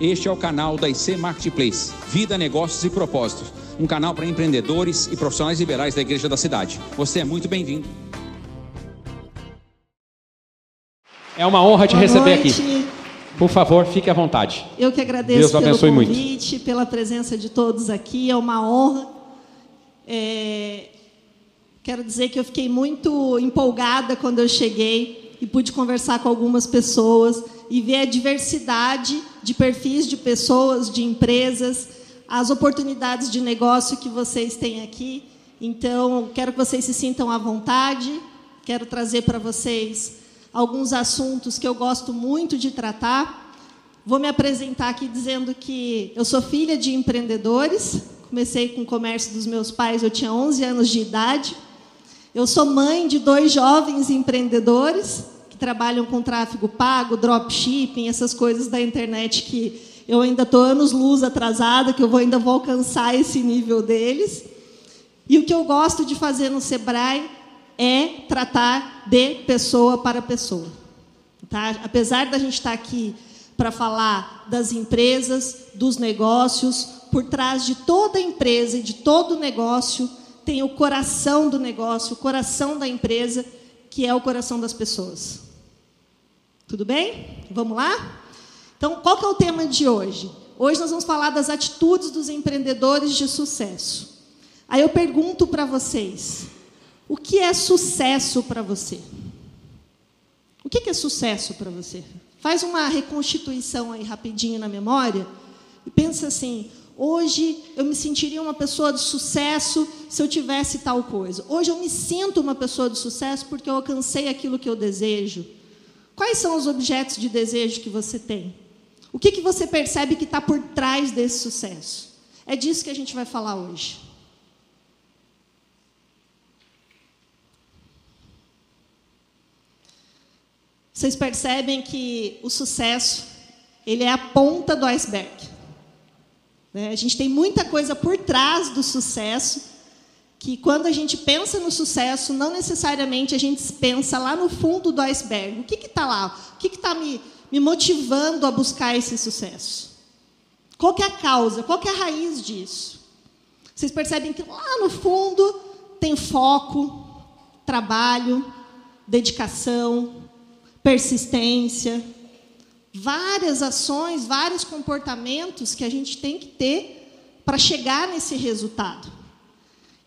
Este é o canal da IC Marketplace, Vida, Negócios e Propósitos, um canal para empreendedores e profissionais liberais da Igreja da Cidade. Você é muito bem-vindo. É uma honra te Boa receber noite. aqui. Por favor, fique à vontade. Eu que agradeço Deus pelo abençoe muito. convite, pela presença de todos aqui. É uma honra. É, Quero dizer que eu fiquei muito empolgada quando eu cheguei e pude conversar com algumas pessoas e ver a diversidade de perfis de pessoas, de empresas, as oportunidades de negócio que vocês têm aqui. Então, quero que vocês se sintam à vontade. Quero trazer para vocês alguns assuntos que eu gosto muito de tratar. Vou me apresentar aqui dizendo que eu sou filha de empreendedores. Comecei com o comércio dos meus pais, eu tinha 11 anos de idade. Eu sou mãe de dois jovens empreendedores trabalham com tráfego pago, dropshipping, essas coisas da internet que eu ainda estou anos luz atrasada, que eu ainda vou alcançar esse nível deles. E o que eu gosto de fazer no Sebrae é tratar de pessoa para pessoa. Tá? Apesar da gente estar aqui para falar das empresas, dos negócios, por trás de toda empresa e de todo negócio tem o coração do negócio, o coração da empresa, que é o coração das pessoas. Tudo bem? Vamos lá? Então, qual que é o tema de hoje? Hoje nós vamos falar das atitudes dos empreendedores de sucesso. Aí eu pergunto para vocês: o que é sucesso para você? O que é sucesso para você? Faz uma reconstituição aí rapidinho na memória e pensa assim: hoje eu me sentiria uma pessoa de sucesso se eu tivesse tal coisa. Hoje eu me sinto uma pessoa de sucesso porque eu alcancei aquilo que eu desejo. Quais são os objetos de desejo que você tem? O que, que você percebe que está por trás desse sucesso? É disso que a gente vai falar hoje. Vocês percebem que o sucesso ele é a ponta do iceberg. Né? A gente tem muita coisa por trás do sucesso que quando a gente pensa no sucesso, não necessariamente a gente pensa lá no fundo do iceberg. O que está lá? O que está me, me motivando a buscar esse sucesso? Qual é a causa? Qual é a raiz disso? Vocês percebem que lá no fundo tem foco, trabalho, dedicação, persistência, várias ações, vários comportamentos que a gente tem que ter para chegar nesse resultado.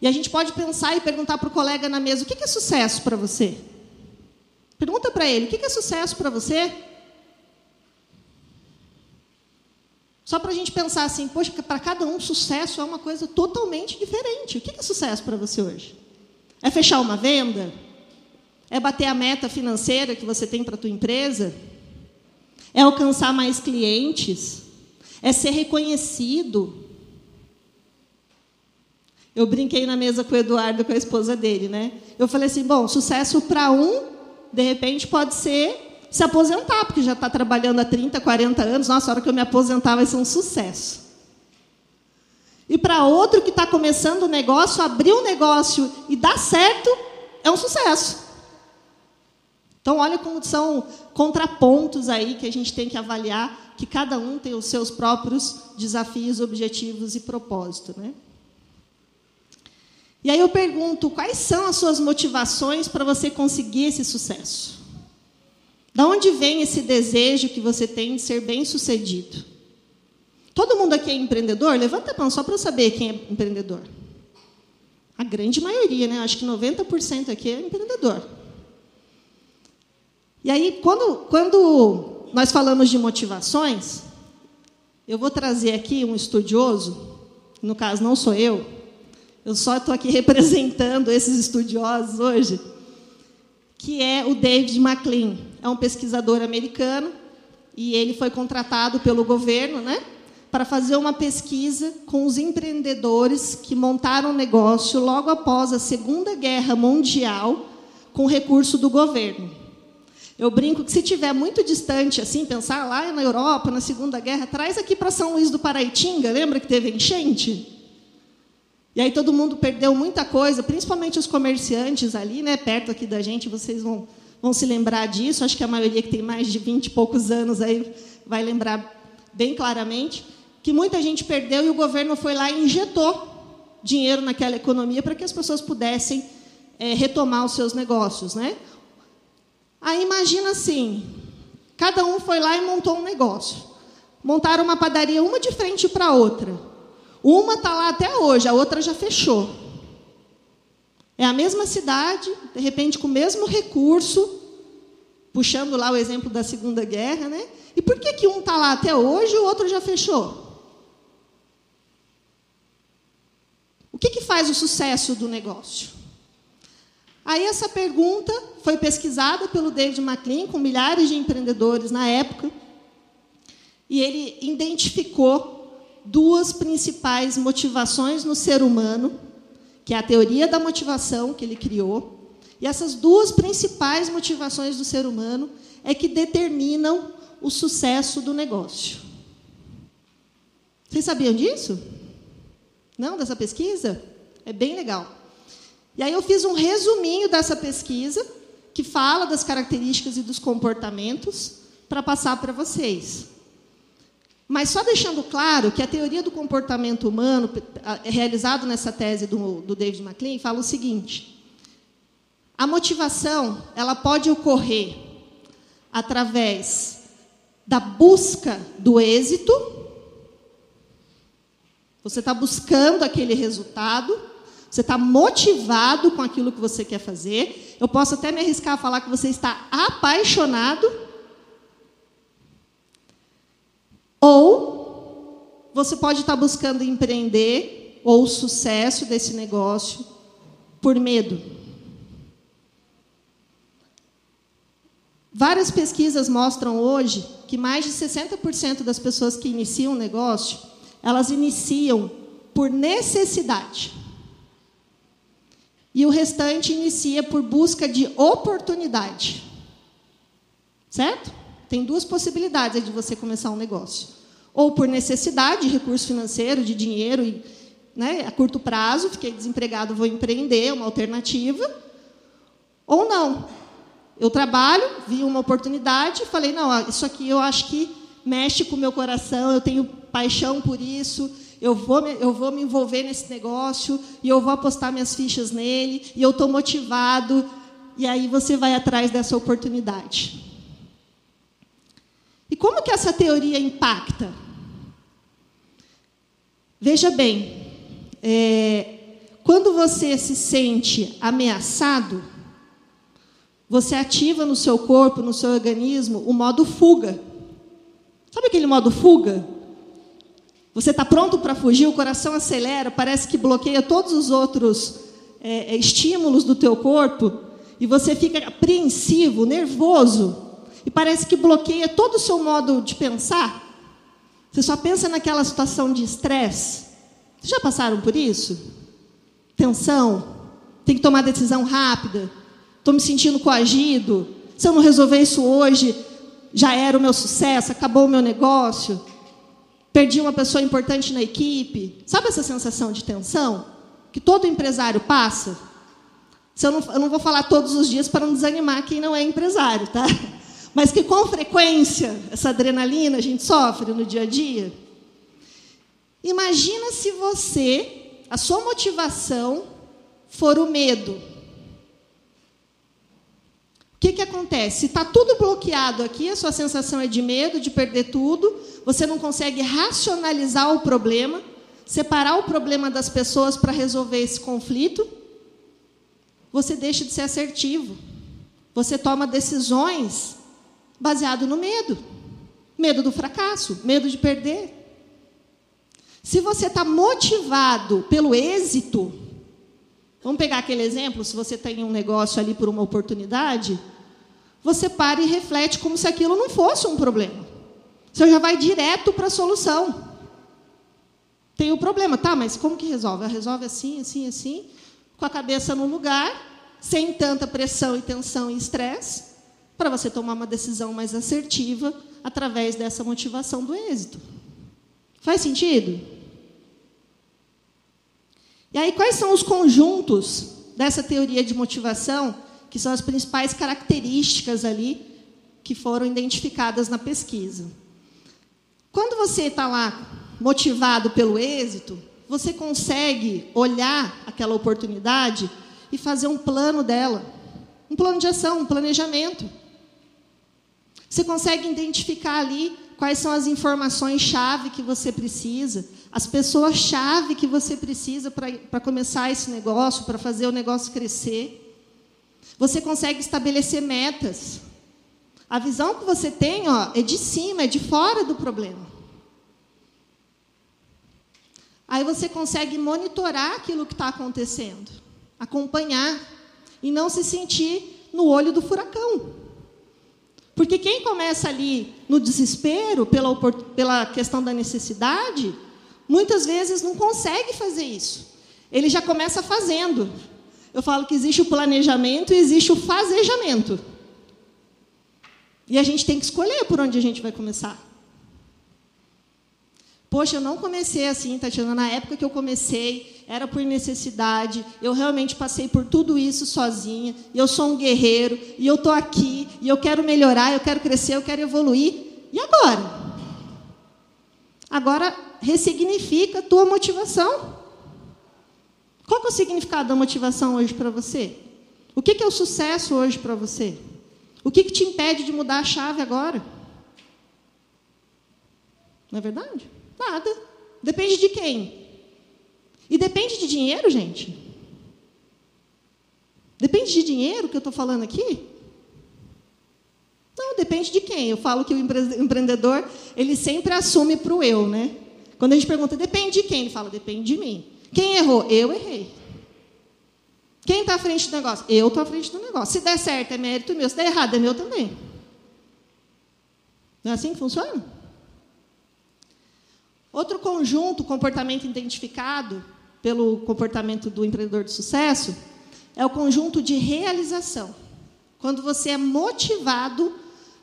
E a gente pode pensar e perguntar para o colega na mesa: o que é sucesso para você? Pergunta para ele: o que é sucesso para você? Só para a gente pensar assim: poxa, para cada um, sucesso é uma coisa totalmente diferente. O que é sucesso para você hoje? É fechar uma venda? É bater a meta financeira que você tem para a tua empresa? É alcançar mais clientes? É ser reconhecido? Eu brinquei na mesa com o Eduardo, com a esposa dele, né? Eu falei assim, bom, sucesso para um, de repente, pode ser se aposentar, porque já está trabalhando há 30, 40 anos. Nossa, a hora que eu me aposentar vai ser um sucesso. E para outro que está começando o negócio, abrir um negócio e dar certo, é um sucesso. Então, olha como são contrapontos aí que a gente tem que avaliar, que cada um tem os seus próprios desafios, objetivos e propósito, né? E aí eu pergunto, quais são as suas motivações para você conseguir esse sucesso? Da onde vem esse desejo que você tem de ser bem-sucedido? Todo mundo aqui é empreendedor? Levanta a mão só para eu saber quem é empreendedor. A grande maioria, né? Acho que 90% aqui é empreendedor. E aí, quando, quando nós falamos de motivações, eu vou trazer aqui um estudioso, no caso não sou eu, eu só estou aqui representando esses estudiosos hoje, que é o David McLean. É um pesquisador americano e ele foi contratado pelo governo, né, para fazer uma pesquisa com os empreendedores que montaram um negócio logo após a Segunda Guerra Mundial com recurso do governo. Eu brinco que se tiver muito distante, assim, pensar lá na Europa, na Segunda Guerra, traz aqui para São Luís do Paraitinga, lembra que teve enchente? E aí todo mundo perdeu muita coisa, principalmente os comerciantes ali, né, perto aqui da gente, vocês vão, vão se lembrar disso. Acho que a maioria que tem mais de 20 e poucos anos aí vai lembrar bem claramente que muita gente perdeu e o governo foi lá e injetou dinheiro naquela economia para que as pessoas pudessem é, retomar os seus negócios, né? Aí imagina assim, cada um foi lá e montou um negócio. Montaram uma padaria uma de frente para a outra. Uma está lá até hoje, a outra já fechou. É a mesma cidade, de repente com o mesmo recurso, puxando lá o exemplo da Segunda Guerra, né? E por que, que um está lá até hoje e o outro já fechou? O que, que faz o sucesso do negócio? Aí essa pergunta foi pesquisada pelo David McLean com milhares de empreendedores na época, e ele identificou duas principais motivações no ser humano, que é a teoria da motivação que ele criou, e essas duas principais motivações do ser humano é que determinam o sucesso do negócio. Vocês sabiam disso? Não, dessa pesquisa? É bem legal. E aí eu fiz um resuminho dessa pesquisa, que fala das características e dos comportamentos, para passar para vocês. Mas só deixando claro que a teoria do comportamento humano, realizado nessa tese do, do David McLean, fala o seguinte: a motivação ela pode ocorrer através da busca do êxito você está buscando aquele resultado, você está motivado com aquilo que você quer fazer. Eu posso até me arriscar a falar que você está apaixonado. Ou você pode estar buscando empreender ou sucesso desse negócio por medo. Várias pesquisas mostram hoje que mais de 60% das pessoas que iniciam um negócio elas iniciam por necessidade. E o restante inicia por busca de oportunidade. Certo? Tem duas possibilidades de você começar um negócio. Ou por necessidade, de recurso financeiro, de dinheiro, né, a curto prazo, fiquei desempregado, vou empreender, uma alternativa. Ou não. Eu trabalho, vi uma oportunidade, falei, não, isso aqui eu acho que mexe com o meu coração, eu tenho paixão por isso, eu vou, eu vou me envolver nesse negócio e eu vou apostar minhas fichas nele e eu estou motivado. E aí você vai atrás dessa oportunidade. E como que essa teoria impacta? Veja bem, é, quando você se sente ameaçado, você ativa no seu corpo, no seu organismo, o modo fuga. Sabe aquele modo fuga? Você está pronto para fugir, o coração acelera, parece que bloqueia todos os outros é, é, estímulos do teu corpo e você fica apreensivo, nervoso e parece que bloqueia todo o seu modo de pensar. Você só pensa naquela situação de estresse. Vocês já passaram por isso? Tensão, tem que tomar decisão rápida, estou me sentindo coagido. Se eu não resolver isso hoje, já era o meu sucesso, acabou o meu negócio perdi uma pessoa importante na equipe. Sabe essa sensação de tensão que todo empresário passa? Eu não, eu não vou falar todos os dias para não desanimar quem não é empresário, tá? Mas que com frequência essa adrenalina a gente sofre no dia a dia. Imagina se você, a sua motivação for o medo que, que acontece? Se está tudo bloqueado aqui, a sua sensação é de medo, de perder tudo, você não consegue racionalizar o problema, separar o problema das pessoas para resolver esse conflito, você deixa de ser assertivo. Você toma decisões baseado no medo. Medo do fracasso, medo de perder. Se você está motivado pelo êxito, vamos pegar aquele exemplo, se você tem um negócio ali por uma oportunidade, você para e reflete como se aquilo não fosse um problema. Você já vai direto para a solução. Tem o problema, tá, mas como que resolve? Resolve assim, assim, assim, com a cabeça no lugar, sem tanta pressão e tensão e estresse, para você tomar uma decisão mais assertiva através dessa motivação do êxito. Faz sentido? E aí, quais são os conjuntos dessa teoria de motivação que são as principais características ali que foram identificadas na pesquisa. Quando você está lá motivado pelo êxito, você consegue olhar aquela oportunidade e fazer um plano dela, um plano de ação, um planejamento. Você consegue identificar ali quais são as informações-chave que você precisa, as pessoas-chave que você precisa para começar esse negócio, para fazer o negócio crescer. Você consegue estabelecer metas. A visão que você tem ó, é de cima, é de fora do problema. Aí você consegue monitorar aquilo que está acontecendo, acompanhar e não se sentir no olho do furacão. Porque quem começa ali no desespero, pela, pela questão da necessidade, muitas vezes não consegue fazer isso. Ele já começa fazendo. Eu falo que existe o planejamento e existe o fazejamento. E a gente tem que escolher por onde a gente vai começar. Poxa, eu não comecei assim, Tatiana. Na época que eu comecei, era por necessidade. Eu realmente passei por tudo isso sozinha. E eu sou um guerreiro. E eu estou aqui. E eu quero melhorar, eu quero crescer, eu quero evoluir. E agora? Agora, ressignifica a tua motivação. Qual é o significado da motivação hoje para você? O que é o sucesso hoje para você? O que, que te impede de mudar a chave agora? Não é verdade? Nada. Depende de quem? E depende de dinheiro, gente? Depende de dinheiro que eu estou falando aqui? Não, depende de quem. Eu falo que o empreendedor, ele sempre assume para o eu, né? Quando a gente pergunta, depende de quem? Ele fala, depende de mim. Quem errou? Eu errei. Quem está à frente do negócio? Eu estou à frente do negócio. Se der certo, é mérito meu. Se der errado, é meu também. Não é assim que funciona? Outro conjunto, comportamento identificado pelo comportamento do empreendedor de sucesso, é o conjunto de realização. Quando você é motivado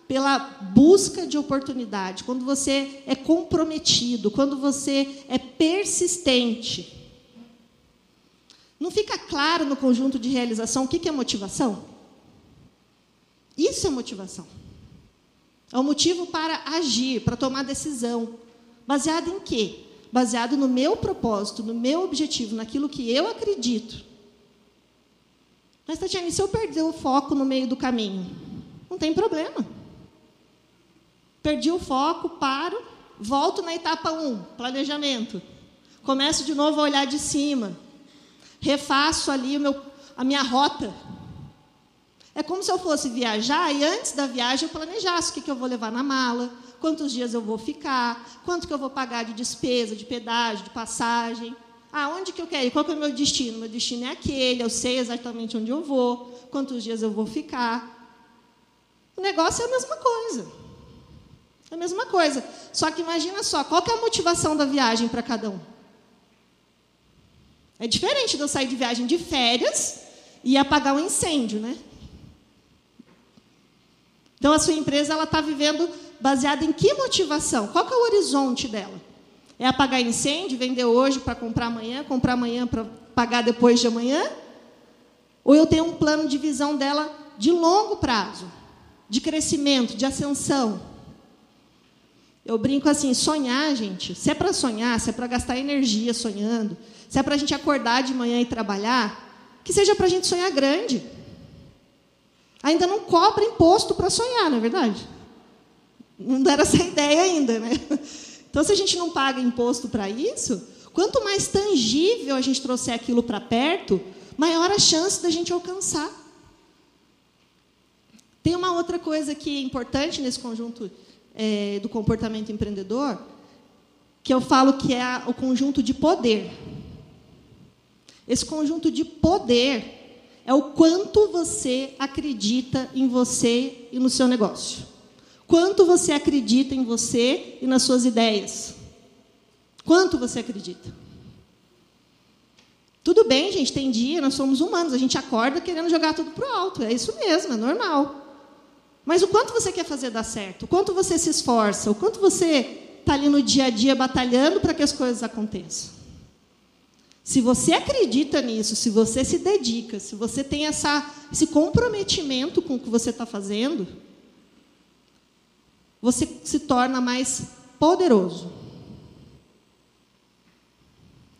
pela busca de oportunidade, quando você é comprometido, quando você é persistente. Não fica claro no conjunto de realização o que é motivação? Isso é motivação. É o motivo para agir, para tomar decisão, Baseado em quê? Baseado no meu propósito, no meu objetivo, naquilo que eu acredito. Mas, Tatiana, e se eu perder o foco no meio do caminho? Não tem problema. Perdi o foco, paro, volto na etapa 1, planejamento. Começo de novo a olhar de cima. Refaço ali meu, a minha rota. É como se eu fosse viajar e antes da viagem eu planejasse o que, que eu vou levar na mala, quantos dias eu vou ficar, quanto que eu vou pagar de despesa, de pedágio, de passagem. Ah, onde que eu quero ir? Qual que é o meu destino? Meu destino é aquele, eu sei exatamente onde eu vou, quantos dias eu vou ficar. O negócio é a mesma coisa. É a mesma coisa. Só que imagina só, qual que é a motivação da viagem para cada um? É diferente de eu sair de viagem de férias e apagar um incêndio, né? Então a sua empresa ela está vivendo baseada em que motivação? Qual que é o horizonte dela? É apagar incêndio, vender hoje para comprar amanhã, comprar amanhã para pagar depois de amanhã? Ou eu tenho um plano de visão dela de longo prazo, de crescimento, de ascensão? Eu brinco assim, sonhar, gente, se é para sonhar, se é para gastar energia sonhando, se é para a gente acordar de manhã e trabalhar, que seja para a gente sonhar grande. Ainda não cobra imposto para sonhar, não é verdade? Não era essa ideia ainda, né? Então, se a gente não paga imposto para isso, quanto mais tangível a gente trouxer aquilo para perto, maior a chance da gente alcançar. Tem uma outra coisa que é importante nesse conjunto é, do comportamento empreendedor, que eu falo que é a, o conjunto de poder. Esse conjunto de poder é o quanto você acredita em você e no seu negócio. Quanto você acredita em você e nas suas ideias? Quanto você acredita? Tudo bem, gente, tem dia, nós somos humanos, a gente acorda querendo jogar tudo para o alto, é isso mesmo, é normal. Mas o quanto você quer fazer dar certo? O quanto você se esforça? O quanto você está ali no dia a dia batalhando para que as coisas aconteçam? Se você acredita nisso, se você se dedica, se você tem essa, esse comprometimento com o que você está fazendo, você se torna mais poderoso.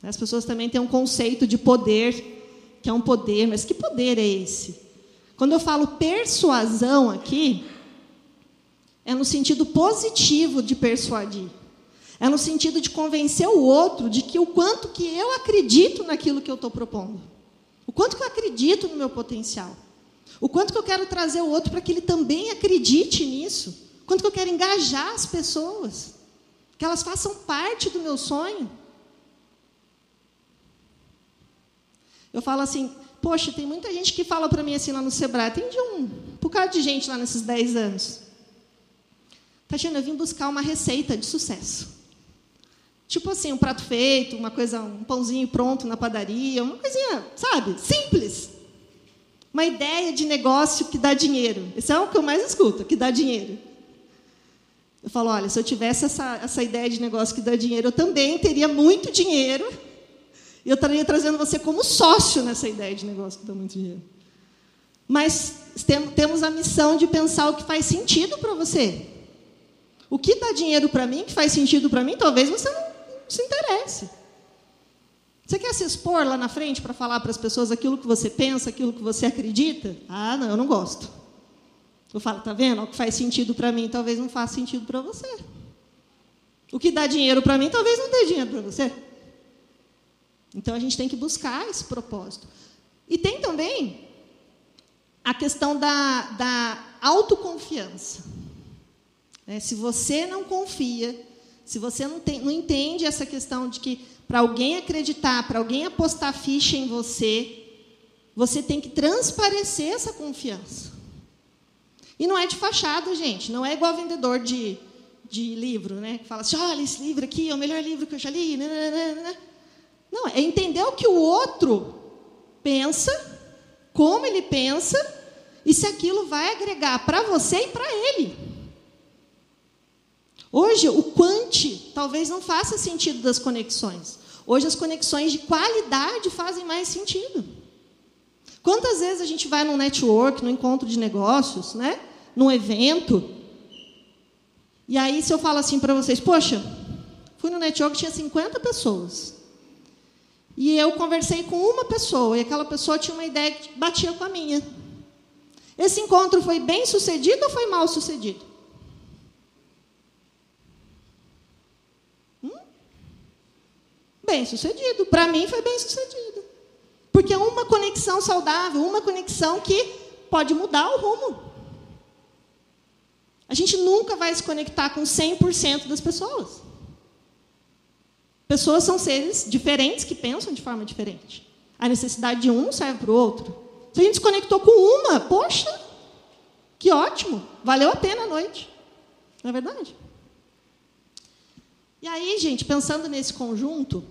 As pessoas também têm um conceito de poder, que é um poder, mas que poder é esse? Quando eu falo persuasão aqui, é no sentido positivo de persuadir. É no sentido de convencer o outro de que o quanto que eu acredito naquilo que eu estou propondo. O quanto que eu acredito no meu potencial. O quanto que eu quero trazer o outro para que ele também acredite nisso. Quanto que eu quero engajar as pessoas. Que elas façam parte do meu sonho. Eu falo assim, poxa, tem muita gente que fala para mim assim lá no Sebrae, tem de um bocado de gente lá nesses 10 anos. Tatiana, eu vim buscar uma receita de sucesso. Tipo assim, um prato feito, uma coisa, um pãozinho pronto na padaria, uma coisinha, sabe, simples. Uma ideia de negócio que dá dinheiro. Esse é o que eu mais escuto, que dá dinheiro. Eu falo, olha, se eu tivesse essa, essa ideia de negócio que dá dinheiro, eu também teria muito dinheiro e eu estaria trazendo você como sócio nessa ideia de negócio que dá muito dinheiro. Mas temos a missão de pensar o que faz sentido para você. O que dá dinheiro para mim, que faz sentido para mim, talvez você não se interesse. Você quer se expor lá na frente para falar para as pessoas aquilo que você pensa, aquilo que você acredita? Ah, não, eu não gosto. Eu falo, tá vendo? O que faz sentido para mim, talvez não faça sentido para você. O que dá dinheiro para mim, talvez não dê dinheiro para você. Então a gente tem que buscar esse propósito. E tem também a questão da, da autoconfiança. É, se você não confia, se você não, tem, não entende essa questão de que para alguém acreditar, para alguém apostar ficha em você, você tem que transparecer essa confiança. E não é de fachada, gente. Não é igual vendedor de, de livro, né? Que fala assim: olha, esse livro aqui é o melhor livro que eu já li. Né, né, né, não, é entender o que o outro pensa, como ele pensa, e se aquilo vai agregar para você e para ele. Hoje, o quant talvez não faça sentido das conexões. Hoje, as conexões de qualidade fazem mais sentido. Quantas vezes a gente vai num network, num encontro de negócios, né? Num evento, e aí se eu falo assim para vocês, poxa, fui no network, tinha 50 pessoas. E eu conversei com uma pessoa, e aquela pessoa tinha uma ideia que batia com a minha. Esse encontro foi bem sucedido ou foi mal sucedido? Hum? Bem sucedido. Para mim foi bem sucedido. Porque é uma conexão saudável, uma conexão que pode mudar o rumo. A gente nunca vai se conectar com 100% das pessoas. Pessoas são seres diferentes que pensam de forma diferente. A necessidade de um serve para o outro. Se a gente se conectou com uma, poxa, que ótimo, valeu a pena a noite. Não é verdade? E aí, gente, pensando nesse conjunto,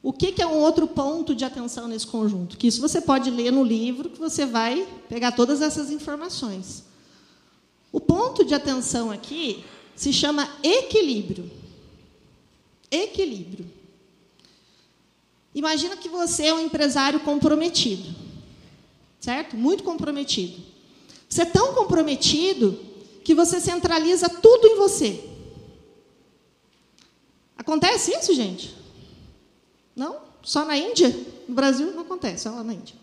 o que, que é um outro ponto de atenção nesse conjunto? Que isso você pode ler no livro, que você vai pegar todas essas informações. O ponto de atenção aqui se chama equilíbrio equilíbrio. Imagina que você é um empresário comprometido, certo? Muito comprometido. Você é tão comprometido que você centraliza tudo em você. Acontece isso, gente? Não? Só na Índia? No Brasil não acontece, só lá na Índia.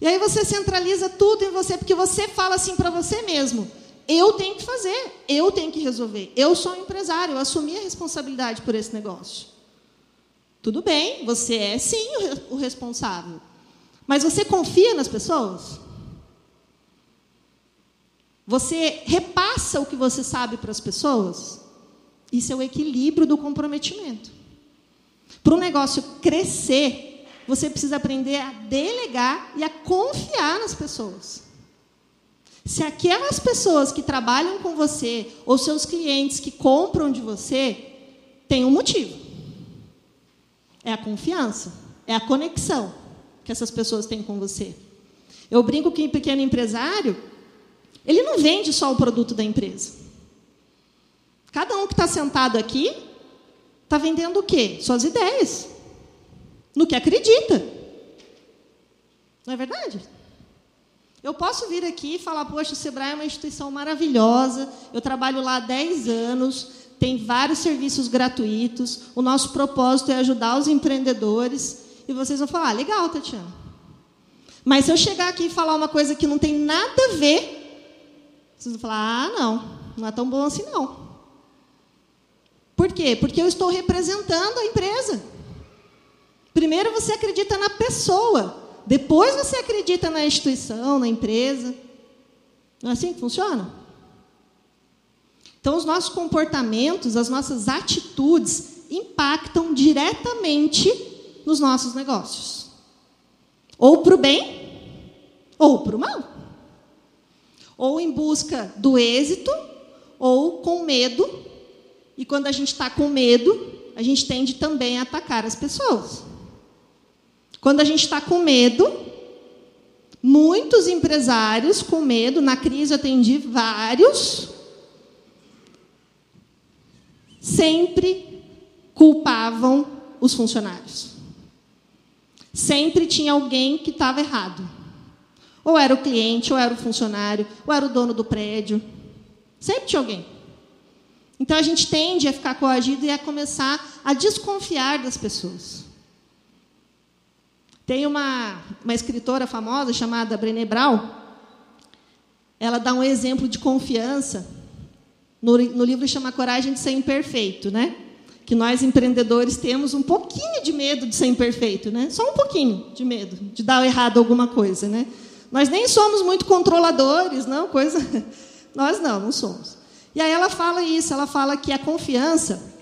E aí você centraliza tudo em você, porque você fala assim para você mesmo: eu tenho que fazer, eu tenho que resolver. Eu sou um empresário, eu assumi a responsabilidade por esse negócio. Tudo bem, você é sim o responsável. Mas você confia nas pessoas? Você repassa o que você sabe para as pessoas? Isso é o equilíbrio do comprometimento. Para o negócio crescer, você precisa aprender a delegar e a confiar nas pessoas. Se aquelas pessoas que trabalham com você, ou seus clientes que compram de você, têm um motivo. É a confiança, é a conexão que essas pessoas têm com você. Eu brinco que o pequeno empresário, ele não vende só o produto da empresa. Cada um que está sentado aqui está vendendo o quê? Suas ideias. No que acredita. Não é verdade? Eu posso vir aqui e falar, poxa, o Sebrae é uma instituição maravilhosa, eu trabalho lá há 10 anos, tem vários serviços gratuitos. O nosso propósito é ajudar os empreendedores. E vocês vão falar: ah, legal, Tatiana. Mas se eu chegar aqui e falar uma coisa que não tem nada a ver, vocês vão falar: ah, não, não é tão bom assim não. Por quê? Porque eu estou representando a empresa. Primeiro você acredita na pessoa, depois você acredita na instituição, na empresa. Não é assim que funciona? Então, os nossos comportamentos, as nossas atitudes impactam diretamente nos nossos negócios. Ou para o bem, ou para o mal. Ou em busca do êxito, ou com medo. E quando a gente está com medo, a gente tende também a atacar as pessoas. Quando a gente está com medo, muitos empresários com medo, na crise eu atendi vários, sempre culpavam os funcionários. Sempre tinha alguém que estava errado. Ou era o cliente, ou era o funcionário, ou era o dono do prédio. Sempre tinha alguém. Então a gente tende a ficar coagido e a começar a desconfiar das pessoas. Tem uma, uma escritora famosa chamada Brené Brown. Ela dá um exemplo de confiança no, no livro chama Coragem de Ser Imperfeito, né? Que nós empreendedores temos um pouquinho de medo de ser imperfeito, né? Só um pouquinho de medo de dar errado alguma coisa, né? Nós nem somos muito controladores, não, coisa. Nós não, não somos. E aí ela fala isso, ela fala que a confiança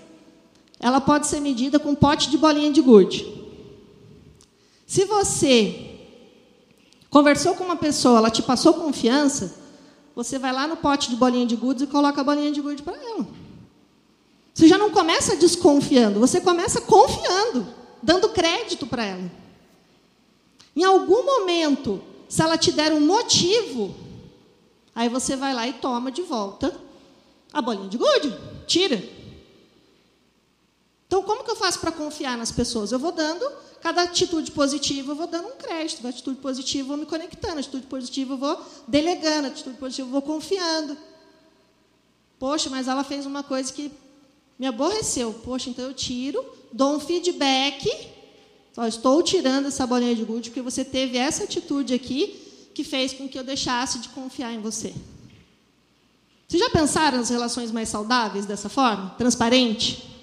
ela pode ser medida com um pote de bolinha de gude. Se você conversou com uma pessoa, ela te passou confiança, você vai lá no pote de bolinha de gude e coloca a bolinha de gude para ela. Você já não começa desconfiando, você começa confiando, dando crédito para ela. Em algum momento, se ela te der um motivo, aí você vai lá e toma de volta a bolinha de gude, tira. Então, como que eu faço para confiar nas pessoas? Eu vou dando Cada atitude positiva eu vou dando um crédito, cada atitude positiva eu vou me conectando, atitude positiva eu vou delegando, atitude positiva eu vou confiando. Poxa, mas ela fez uma coisa que me aborreceu. Poxa, então eu tiro, dou um feedback. Ó, estou tirando essa bolinha de gude porque você teve essa atitude aqui que fez com que eu deixasse de confiar em você. Vocês já pensaram nas relações mais saudáveis dessa forma? Transparente?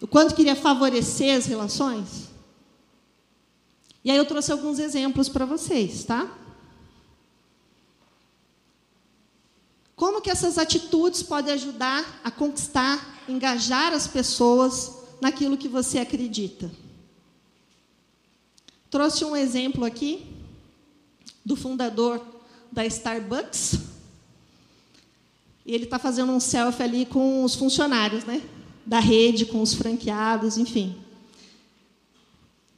O quanto queria favorecer as relações. E aí eu trouxe alguns exemplos para vocês, tá? Como que essas atitudes podem ajudar a conquistar, engajar as pessoas naquilo que você acredita? Trouxe um exemplo aqui do fundador da Starbucks. E ele está fazendo um selfie ali com os funcionários, né? Da rede com os franqueados, enfim.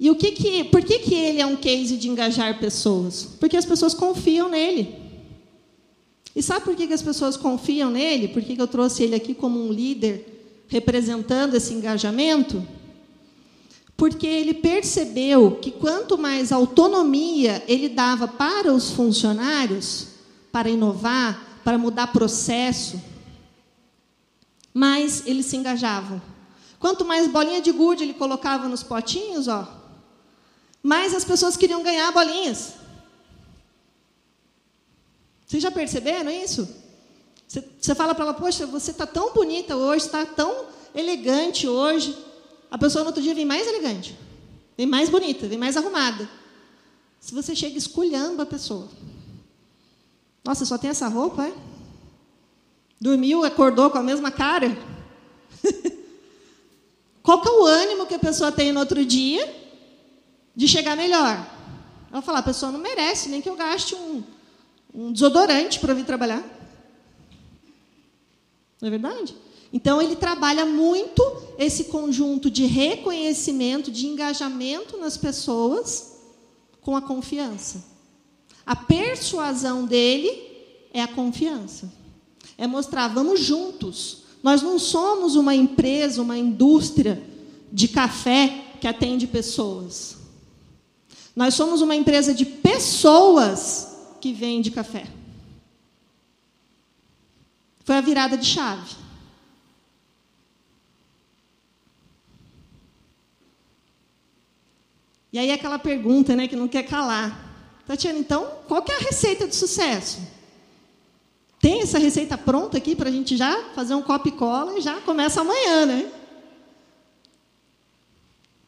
E o que que, por que, que ele é um case de engajar pessoas? Porque as pessoas confiam nele. E sabe por que, que as pessoas confiam nele? Por que, que eu trouxe ele aqui como um líder representando esse engajamento? Porque ele percebeu que quanto mais autonomia ele dava para os funcionários, para inovar, para mudar processo, mais eles se engajavam. Quanto mais bolinha de gude ele colocava nos potinhos, ó, mais as pessoas queriam ganhar bolinhas. Vocês já perceberam isso? Você, fala para ela, poxa, você está tão bonita hoje, está tão elegante hoje. A pessoa no outro dia vem mais elegante, vem mais bonita, vem mais arrumada. Se você chega esculhando a pessoa. Nossa, só tem essa roupa, é? Dormiu, acordou com a mesma cara? Qual que é o ânimo que a pessoa tem no outro dia de chegar melhor? Ela fala, a pessoa não merece nem que eu gaste um, um desodorante para vir trabalhar. Não é verdade? Então, ele trabalha muito esse conjunto de reconhecimento, de engajamento nas pessoas com a confiança. A persuasão dele é a confiança é mostrar, vamos juntos. Nós não somos uma empresa, uma indústria de café que atende pessoas. Nós somos uma empresa de pessoas que vende café. Foi a virada de chave. E aí aquela pergunta, né, que não quer calar. Tatiana, então, qual que é a receita do sucesso? Tem essa receita pronta aqui para a gente já fazer um copo e cola e já começa amanhã, né?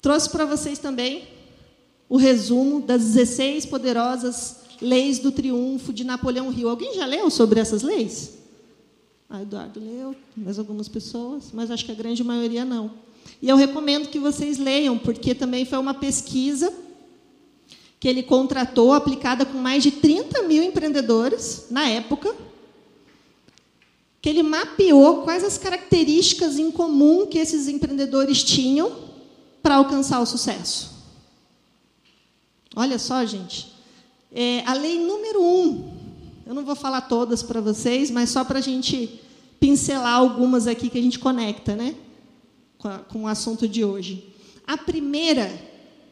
Trouxe para vocês também o resumo das 16 poderosas leis do triunfo de Napoleão Hill. Alguém já leu sobre essas leis? Ah, Eduardo leu, mais algumas pessoas, mas acho que a grande maioria não. E eu recomendo que vocês leiam, porque também foi uma pesquisa que ele contratou, aplicada com mais de 30 mil empreendedores na época, que ele mapeou quais as características em comum que esses empreendedores tinham para alcançar o sucesso. Olha só, gente. É, a lei número um, eu não vou falar todas para vocês, mas só para a gente pincelar algumas aqui que a gente conecta, né? Com, a, com o assunto de hoje. A primeira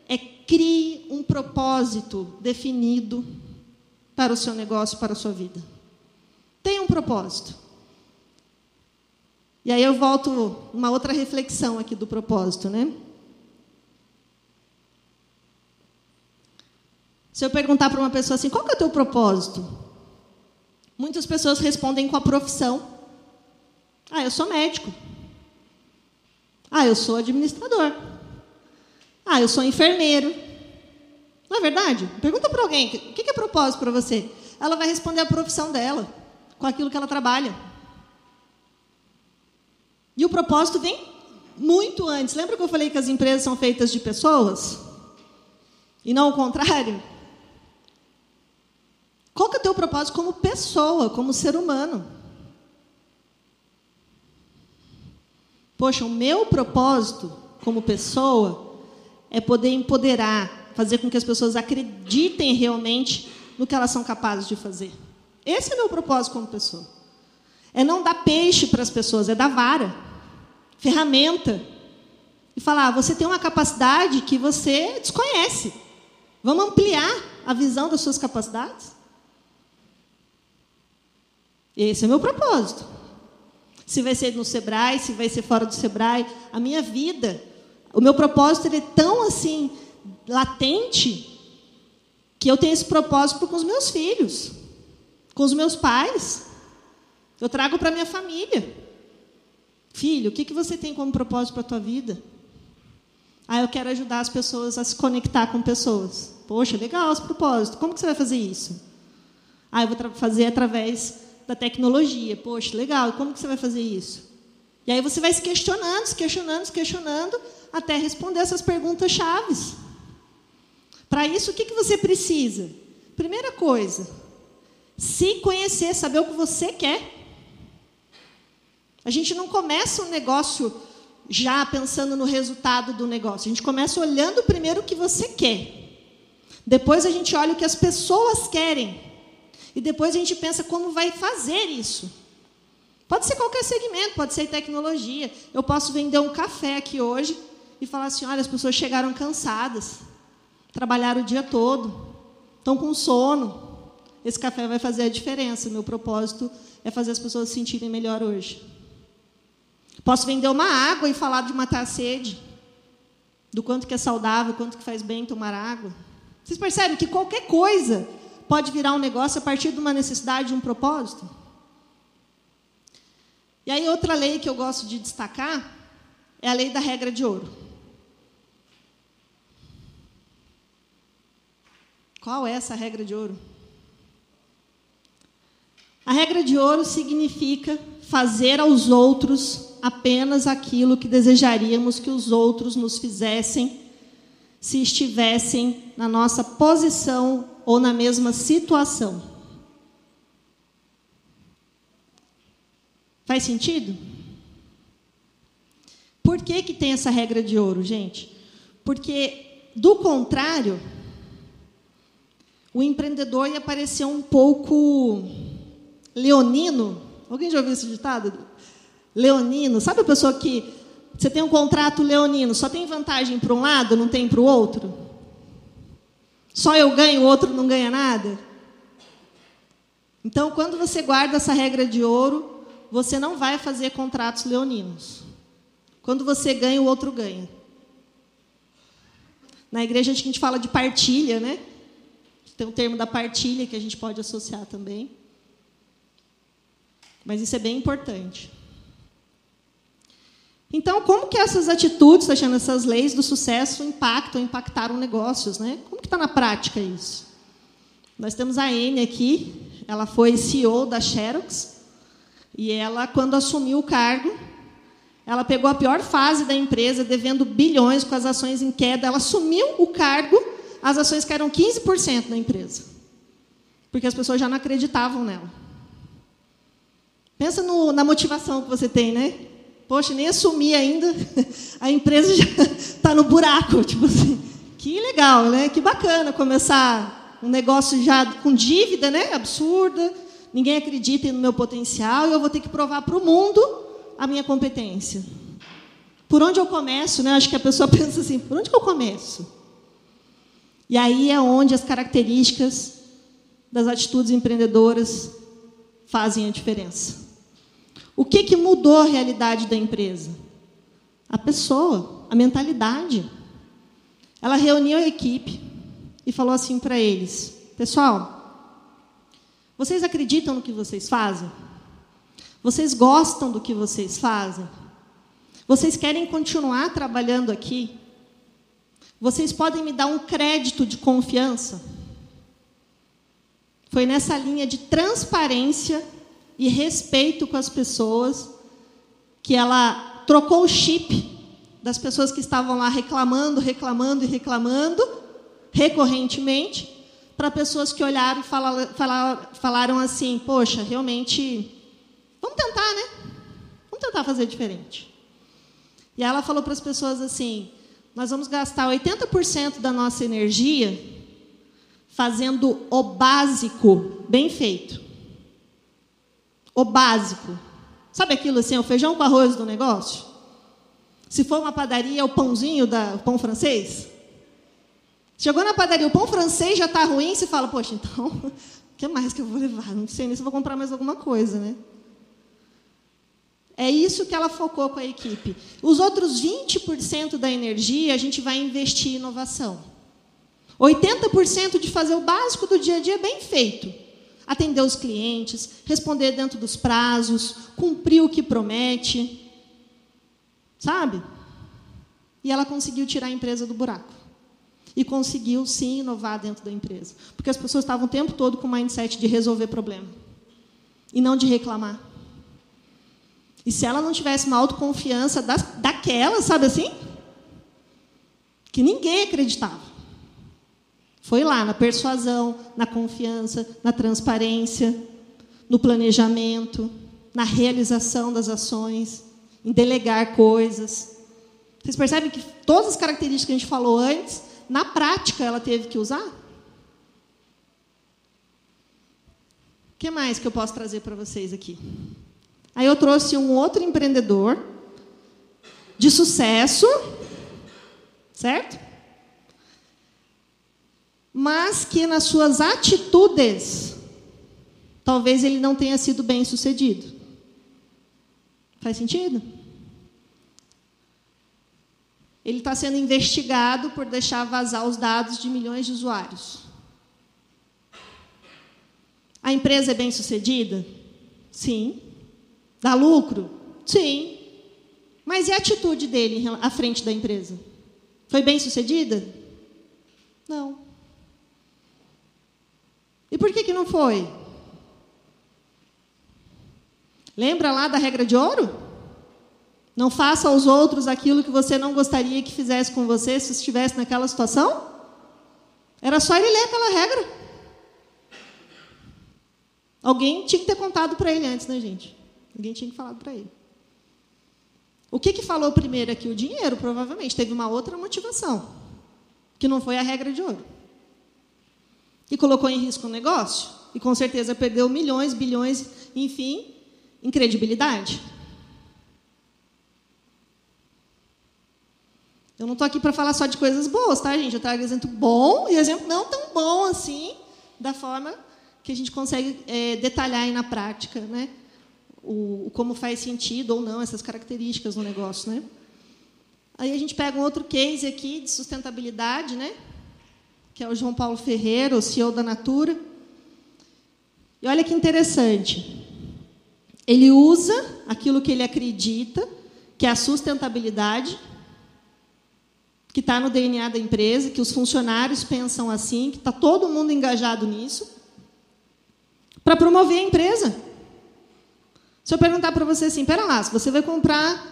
é crie um propósito definido para o seu negócio, para a sua vida. Tenha um propósito. E aí eu volto uma outra reflexão aqui do propósito, né? Se eu perguntar para uma pessoa assim, qual que é o teu propósito? Muitas pessoas respondem com a profissão. Ah, eu sou médico. Ah, eu sou administrador. Ah, eu sou enfermeiro. Não é verdade? Pergunta para alguém, o que é propósito para você? Ela vai responder a profissão dela, com aquilo que ela trabalha. E o propósito vem muito antes. Lembra que eu falei que as empresas são feitas de pessoas? E não o contrário? Qual que é o teu propósito como pessoa, como ser humano? Poxa, o meu propósito como pessoa é poder empoderar, fazer com que as pessoas acreditem realmente no que elas são capazes de fazer. Esse é o meu propósito como pessoa. É não dar peixe para as pessoas, é dar vara, ferramenta. E falar, ah, você tem uma capacidade que você desconhece. Vamos ampliar a visão das suas capacidades? Esse é meu propósito. Se vai ser no Sebrae, se vai ser fora do Sebrae, a minha vida, o meu propósito ele é tão assim latente que eu tenho esse propósito com os meus filhos, com os meus pais. Eu trago para minha família. Filho, o que, que você tem como propósito para a tua vida? Ah, eu quero ajudar as pessoas a se conectar com pessoas. Poxa, legal esse propósito. Como que você vai fazer isso? Ah, eu vou fazer através da tecnologia. Poxa, legal, como que você vai fazer isso? E aí você vai se questionando, se questionando, se questionando, até responder essas perguntas chaves. Para isso, o que, que você precisa? Primeira coisa, se conhecer, saber o que você quer. A gente não começa um negócio já pensando no resultado do negócio. A gente começa olhando primeiro o que você quer. Depois a gente olha o que as pessoas querem. E depois a gente pensa como vai fazer isso. Pode ser qualquer segmento, pode ser tecnologia. Eu posso vender um café aqui hoje e falar assim: olha, as pessoas chegaram cansadas, trabalharam o dia todo, estão com sono. Esse café vai fazer a diferença. Meu propósito é fazer as pessoas se sentirem melhor hoje. Posso vender uma água e falar de matar a sede, do quanto que é saudável, quanto que faz bem tomar água. Vocês percebem que qualquer coisa pode virar um negócio a partir de uma necessidade, de um propósito? E aí, outra lei que eu gosto de destacar é a lei da regra de ouro. Qual é essa regra de ouro? A regra de ouro significa fazer aos outros apenas aquilo que desejaríamos que os outros nos fizessem se estivessem na nossa posição ou na mesma situação. Faz sentido? Por que, que tem essa regra de ouro, gente? Porque, do contrário, o empreendedor ia parecer um pouco leonino. Alguém já ouviu esse ditado? Leonino. Sabe a pessoa que você tem um contrato leonino, só tem vantagem para um lado, não tem para o outro? Só eu ganho, o outro não ganha nada? Então, quando você guarda essa regra de ouro, você não vai fazer contratos leoninos. Quando você ganha, o outro ganha. Na igreja a gente fala de partilha, né? Tem o termo da partilha que a gente pode associar também. Mas isso é bem importante. Então, como que essas atitudes, tá achando essas leis do sucesso impactam, impactaram negócios, né? Como que está na prática isso? Nós temos a Anne aqui, ela foi CEO da Xerox, e ela, quando assumiu o cargo, ela pegou a pior fase da empresa, devendo bilhões, com as ações em queda, ela assumiu o cargo, as ações caíram 15% na empresa. Porque as pessoas já não acreditavam nela. Pensa no, na motivação que você tem, né? Poxa, nem assumi ainda, a empresa já está no buraco. Tipo assim, que legal, né? Que bacana começar um negócio já com dívida, né? Absurda. Ninguém acredita no meu potencial e eu vou ter que provar para o mundo a minha competência. Por onde eu começo, né? Acho que a pessoa pensa assim: por onde eu começo? E aí é onde as características das atitudes empreendedoras fazem a diferença. O que, que mudou a realidade da empresa? A pessoa, a mentalidade. Ela reuniu a equipe e falou assim para eles: Pessoal, vocês acreditam no que vocês fazem? Vocês gostam do que vocês fazem? Vocês querem continuar trabalhando aqui? Vocês podem me dar um crédito de confiança? Foi nessa linha de transparência e respeito com as pessoas, que ela trocou o chip das pessoas que estavam lá reclamando, reclamando e reclamando recorrentemente, para pessoas que olharam e falaram, assim: Poxa, realmente, vamos tentar, né? Vamos tentar fazer diferente. E ela falou para as pessoas assim: Nós vamos gastar 80% da nossa energia fazendo o básico bem feito. O básico. Sabe aquilo assim, o feijão com arroz do negócio? Se for uma padaria, é o pãozinho da o pão francês? Chegou na padaria, o pão francês já está ruim, você fala, poxa, então, o que mais que eu vou levar? Não sei nem se vou comprar mais alguma coisa, né? É isso que ela focou com a equipe. Os outros 20% da energia a gente vai investir em inovação. 80% de fazer o básico do dia a dia bem feito atender os clientes, responder dentro dos prazos, cumprir o que promete. Sabe? E ela conseguiu tirar a empresa do buraco. E conseguiu, sim, inovar dentro da empresa. Porque as pessoas estavam o tempo todo com o mindset de resolver problema. E não de reclamar. E se ela não tivesse uma autoconfiança da, daquela, sabe assim? Que ninguém acreditava. Foi lá na persuasão, na confiança, na transparência, no planejamento, na realização das ações, em delegar coisas. Vocês percebem que todas as características que a gente falou antes, na prática ela teve que usar? O que mais que eu posso trazer para vocês aqui? Aí eu trouxe um outro empreendedor de sucesso, certo? Mas que nas suas atitudes, talvez ele não tenha sido bem sucedido. Faz sentido? Ele está sendo investigado por deixar vazar os dados de milhões de usuários. A empresa é bem sucedida? Sim. Dá lucro? Sim. Mas e a atitude dele à frente da empresa? Foi bem sucedida? Não. E por que, que não foi? Lembra lá da regra de ouro? Não faça aos outros aquilo que você não gostaria que fizesse com você se estivesse naquela situação? Era só ele ler aquela regra. Alguém tinha que ter contado para ele antes, né, gente? Alguém tinha que falar para ele. O que, que falou primeiro aqui? O dinheiro, provavelmente. Teve uma outra motivação, que não foi a regra de ouro que colocou em risco o negócio e com certeza perdeu milhões, bilhões, enfim, em credibilidade. Eu não estou aqui para falar só de coisas boas, tá, gente? Eu trago exemplo bom e exemplo não tão bom assim, da forma que a gente consegue é, detalhar aí na prática, né? O, o, como faz sentido ou não essas características no negócio, né? Aí a gente pega um outro case aqui de sustentabilidade, né? Que é o João Paulo Ferreira, o CEO da Natura. E olha que interessante. Ele usa aquilo que ele acredita, que é a sustentabilidade, que está no DNA da empresa, que os funcionários pensam assim, que está todo mundo engajado nisso, para promover a empresa. Se eu perguntar para você assim, pera lá, se você vai comprar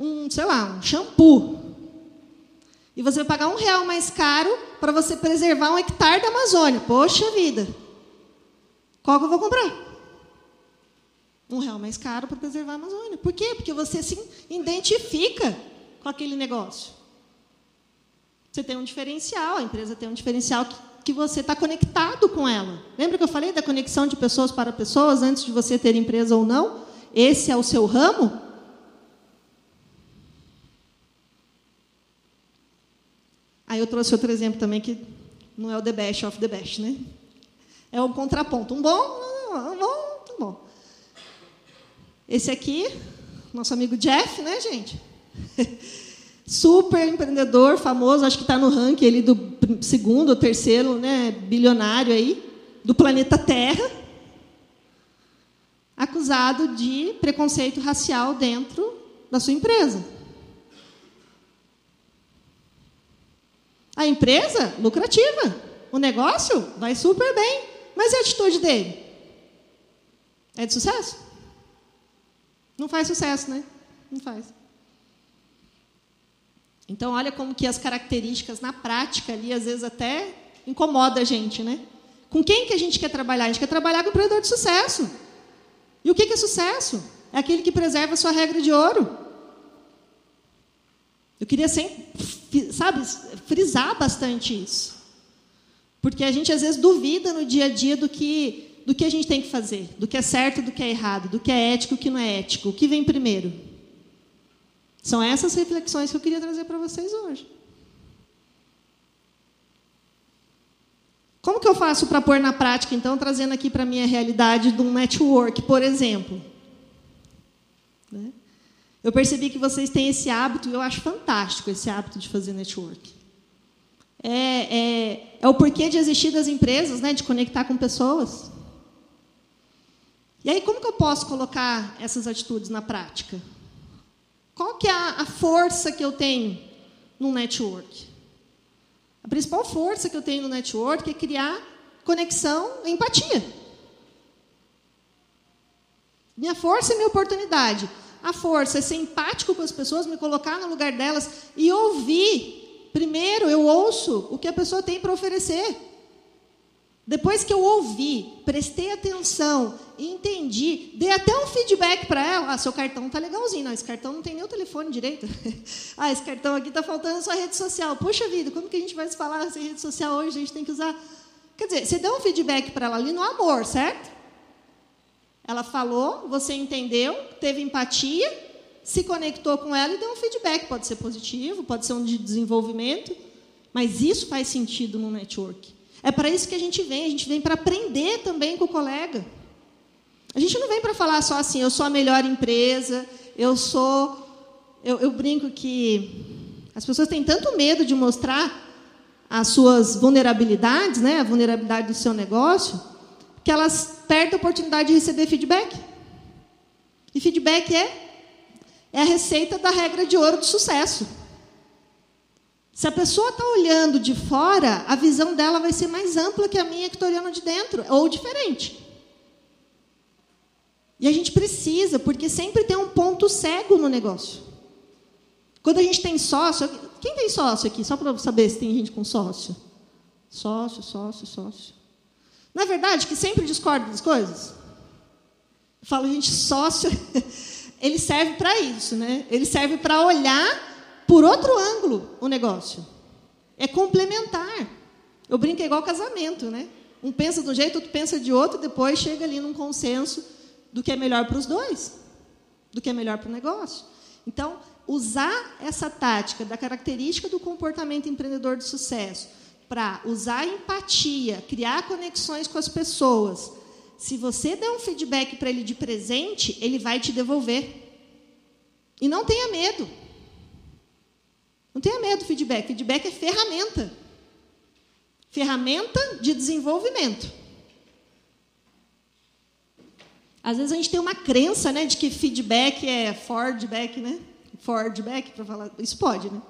um, sei lá, um shampoo, e você vai pagar um real mais caro para você preservar um hectare da Amazônia. Poxa vida! Qual que eu vou comprar? Um real mais caro para preservar a Amazônia. Por quê? Porque você se identifica com aquele negócio. Você tem um diferencial, a empresa tem um diferencial que, que você está conectado com ela. Lembra que eu falei da conexão de pessoas para pessoas antes de você ter empresa ou não? Esse é o seu ramo? Aí eu trouxe outro exemplo também que não é o the best of the best, né? É um contraponto. Um bom, um bom, um bom. Esse aqui, nosso amigo Jeff, né, gente? Super empreendedor, famoso, acho que está no ranking ele do segundo ou terceiro, né, bilionário aí, do planeta Terra, acusado de preconceito racial dentro da sua empresa. A empresa, lucrativa. O negócio vai super bem. Mas e a atitude dele? É de sucesso? Não faz sucesso, né? Não faz. Então, olha como que as características na prática ali, às vezes até incomoda a gente, né? Com quem que a gente quer trabalhar? A gente quer trabalhar com um empreendedor de sucesso. E o que é sucesso? É aquele que preserva a sua regra de ouro. Eu queria sempre, sabe, frisar bastante isso. Porque a gente às vezes duvida no dia a dia do que do que a gente tem que fazer, do que é certo, do que é errado, do que é ético, do que não é ético, o que vem primeiro. São essas reflexões que eu queria trazer para vocês hoje. Como que eu faço para pôr na prática, então, trazendo aqui para a minha realidade de um network, por exemplo? Né? Eu percebi que vocês têm esse hábito, e eu acho fantástico esse hábito de fazer network. É, é, é o porquê de existir das empresas, né, de conectar com pessoas. E aí, como que eu posso colocar essas atitudes na prática? Qual que é a, a força que eu tenho no network? A principal força que eu tenho no network é criar conexão e empatia. Minha força e minha oportunidade a força é ser empático com as pessoas, me colocar no lugar delas e ouvir. Primeiro, eu ouço o que a pessoa tem para oferecer. Depois que eu ouvi, prestei atenção, entendi, dei até um feedback para ela. Ah, seu cartão tá legalzinho. Não, esse cartão não tem nem o telefone direito. ah, esse cartão aqui está faltando sua rede social. Puxa vida, como que a gente vai se falar sem rede social hoje? A gente tem que usar. Quer dizer, você deu um feedback para ela ali no amor, certo? Ela falou, você entendeu, teve empatia, se conectou com ela e deu um feedback. Pode ser positivo, pode ser um de desenvolvimento, mas isso faz sentido no network. É para isso que a gente vem, a gente vem para aprender também com o colega. A gente não vem para falar só assim, eu sou a melhor empresa, eu sou. Eu, eu brinco que as pessoas têm tanto medo de mostrar as suas vulnerabilidades, né, a vulnerabilidade do seu negócio, que elas perdem a oportunidade de receber feedback. E feedback é, é a receita da regra de ouro do sucesso. Se a pessoa está olhando de fora, a visão dela vai ser mais ampla que a minha que estou olhando de dentro, ou diferente. E a gente precisa, porque sempre tem um ponto cego no negócio. Quando a gente tem sócio, quem tem sócio aqui? Só para saber se tem gente com sócio. Sócio, sócio, sócio. Não é verdade que sempre discorda das coisas? Eu falo, gente, sócio, ele serve para isso, né? Ele serve para olhar por outro ângulo o negócio. É complementar. Eu brinco é igual casamento, né? Um pensa de um jeito, outro pensa de outro, depois chega ali num consenso do que é melhor para os dois, do que é melhor para o negócio. Então, usar essa tática da característica do comportamento empreendedor de sucesso para usar empatia, criar conexões com as pessoas. Se você der um feedback para ele de presente, ele vai te devolver. E não tenha medo. tenha medo do feedback. Feedback é ferramenta. Ferramenta de desenvolvimento. Às vezes a gente tem uma crença né, de que feedback é Fordback, né? Fordback, para falar. Isso pode, né?